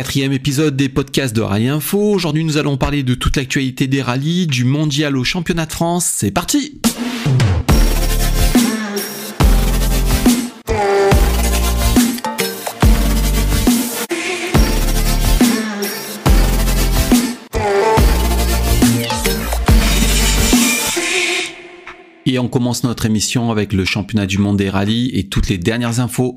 quatrième épisode des podcasts de Rallye Info. Aujourd'hui, nous allons parler de toute l'actualité des rallyes, du mondial au championnat de France. C'est parti! Et on commence notre émission avec le championnat du monde des rallyes et toutes les dernières infos.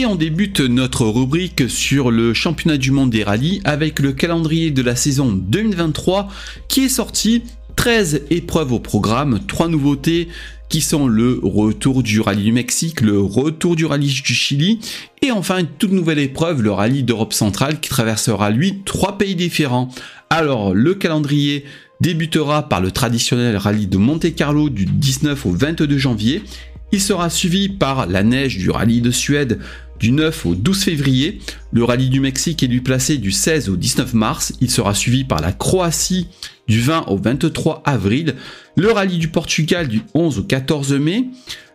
Et on débute notre rubrique sur le championnat du monde des rallyes avec le calendrier de la saison 2023 qui est sorti 13 épreuves au programme, 3 nouveautés qui sont le retour du rallye du Mexique, le retour du rallye du Chili et enfin une toute nouvelle épreuve, le rallye d'Europe centrale qui traversera lui trois pays différents. Alors le calendrier débutera par le traditionnel rallye de Monte Carlo du 19 au 22 janvier. Il sera suivi par la neige du rallye de Suède du 9 au 12 février. Le rallye du Mexique est lui placé du 16 au 19 mars. Il sera suivi par la Croatie du 20 au 23 avril. Le rallye du Portugal du 11 au 14 mai.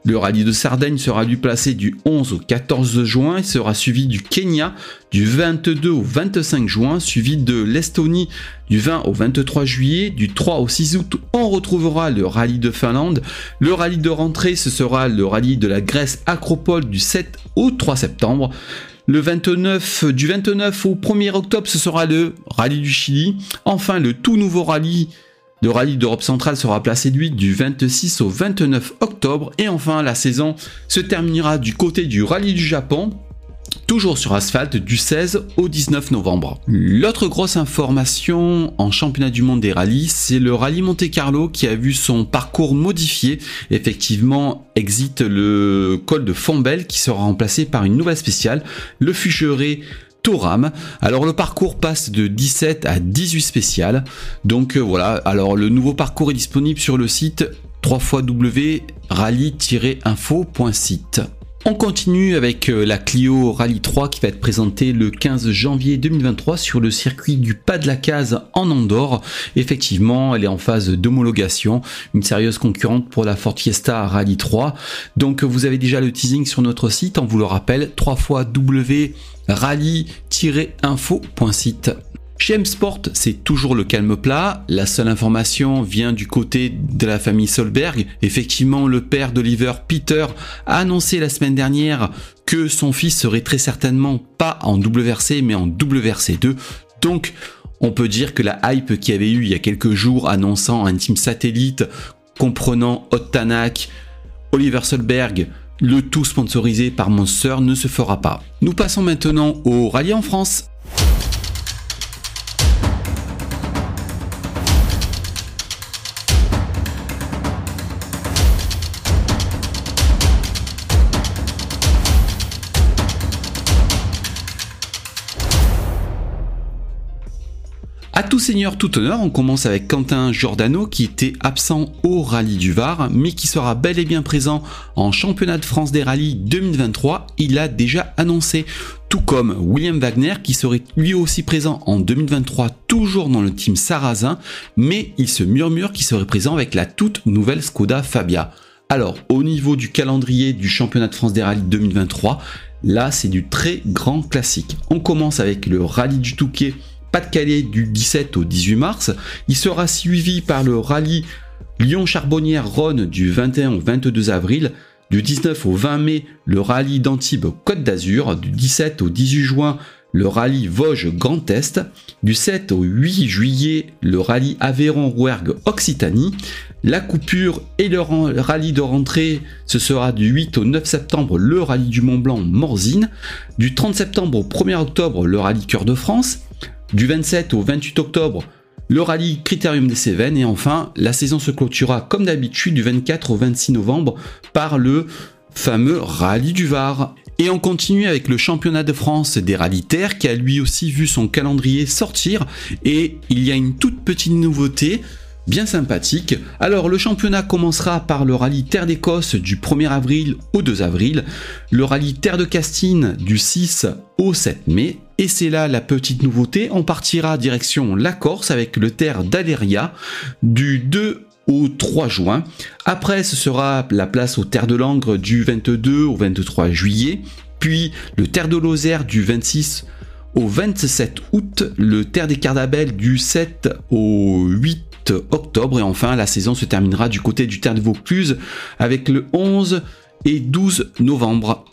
Le rallye de Sardaigne sera lui placé du 11 au 14 juin et sera suivi du Kenya du 22 au 25 juin, suivi de l'Estonie du 20 au 23 juillet, du 3 au 6 août, on retrouvera le rallye de Finlande. Le rallye de rentrée, ce sera le rallye de la Grèce Acropole du 7 au 3 septembre. Le 29, du 29 au 1er octobre, ce sera le rallye du Chili. Enfin, le tout nouveau rallye le rallye d'Europe centrale sera placé du 26 au 29 octobre et enfin la saison se terminera du côté du rallye du Japon toujours sur asphalte du 16 au 19 novembre. L'autre grosse information en championnat du monde des rallyes, c'est le rallye Monte Carlo qui a vu son parcours modifié. Effectivement, exit le col de Fombelle qui sera remplacé par une nouvelle spéciale, le Fugeret Toram. Alors le parcours passe de 17 à 18 spéciales. Donc euh, voilà, alors le nouveau parcours est disponible sur le site www.rally-info.site. On continue avec euh, la Clio Rally 3 qui va être présentée le 15 janvier 2023 sur le circuit du Pas de la Case en Andorre. Effectivement, elle est en phase d'homologation, une sérieuse concurrente pour la Ford Fiesta Rally 3. Donc vous avez déjà le teasing sur notre site, on vous le rappelle, 3 fois W rally-info.site. Chez M-Sport, c'est toujours le calme plat. La seule information vient du côté de la famille Solberg. Effectivement, le père d'Oliver, Peter, a annoncé la semaine dernière que son fils serait très certainement pas en WRC mais en WRC2. Donc, on peut dire que la hype qu'il y avait eu il y a quelques jours annonçant un team satellite comprenant Ottanak, Oliver Solberg, le tout sponsorisé par Monster ne se fera pas. Nous passons maintenant au rallye en France. À tout seigneur, tout honneur, on commence avec Quentin Giordano qui était absent au rallye du Var, mais qui sera bel et bien présent en championnat de France des rallyes 2023. Il a déjà annoncé, tout comme William Wagner qui serait lui aussi présent en 2023, toujours dans le team Sarrazin, mais il se murmure qu'il serait présent avec la toute nouvelle Skoda Fabia. Alors, au niveau du calendrier du championnat de France des rallyes 2023, là c'est du très grand classique. On commence avec le rallye du Touquet pas-de-Calais du 17 au 18 mars. Il sera suivi par le rallye Lyon-Charbonnière-Rhône du 21 au 22 avril. Du 19 au 20 mai, le rallye d'Antibes Côte d'Azur. Du 17 au 18 juin, le rallye Vosges Grand Est. Du 7 au 8 juillet, le rallye Aveyron-Rouergue Occitanie. La coupure et le rallye de rentrée, ce sera du 8 au 9 septembre, le rallye du Mont Blanc Morzine. Du 30 septembre au 1er octobre, le rallye Cœur de France. Du 27 au 28 octobre, le rallye Critérium des Cévennes et enfin la saison se clôturera comme d'habitude du 24 au 26 novembre par le fameux rallye du Var. Et on continue avec le championnat de France des rallyes terre qui a lui aussi vu son calendrier sortir et il y a une toute petite nouveauté bien sympathique. Alors le championnat commencera par le rallye Terre d'Écosse du 1er avril au 2 avril, le rallye Terre de Castine du 6 au 7 mai, et c'est là la petite nouveauté, on partira direction la Corse avec le Terre d'Aleria du 2 au 3 juin. Après, ce sera la place au Terre de Langres du 22 au 23 juillet, puis le Terre de Lozère du 26 au 27 août, le Terre des Cardabelles du 7 au 8 octobre et enfin la saison se terminera du côté du Terre de Vaucluse avec le 11 et 12 novembre.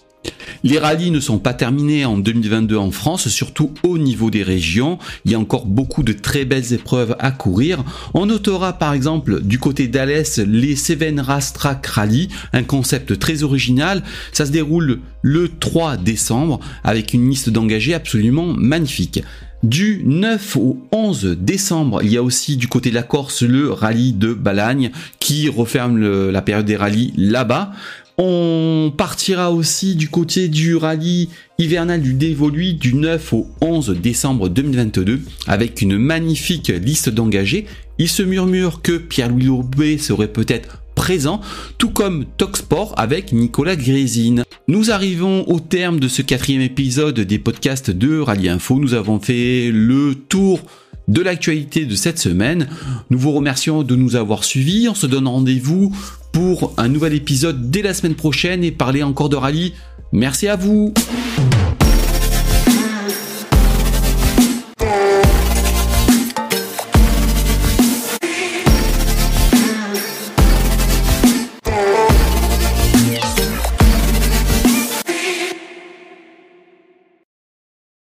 Les rallyes ne sont pas terminés en 2022 en France, surtout au niveau des régions. Il y a encore beaucoup de très belles épreuves à courir. On notera par exemple du côté d'Alès les Seven Race Track Rally, un concept très original. Ça se déroule le 3 décembre avec une liste d'engagés absolument magnifique. Du 9 au 11 décembre, il y a aussi du côté de la Corse le rallye de Balagne qui referme la période des rallyes là-bas. On partira aussi du côté du rallye hivernal du Dévoluy du 9 au 11 décembre 2022 avec une magnifique liste d'engagés. Il se murmure que Pierre-Louis Loubet serait peut-être présent, tout comme Talksport avec Nicolas Grésine. Nous arrivons au terme de ce quatrième épisode des podcasts de Rallye Info. Nous avons fait le tour de l'actualité de cette semaine. Nous vous remercions de nous avoir suivis. On se donne rendez-vous pour un nouvel épisode dès la semaine prochaine et parler encore de rallye. Merci à vous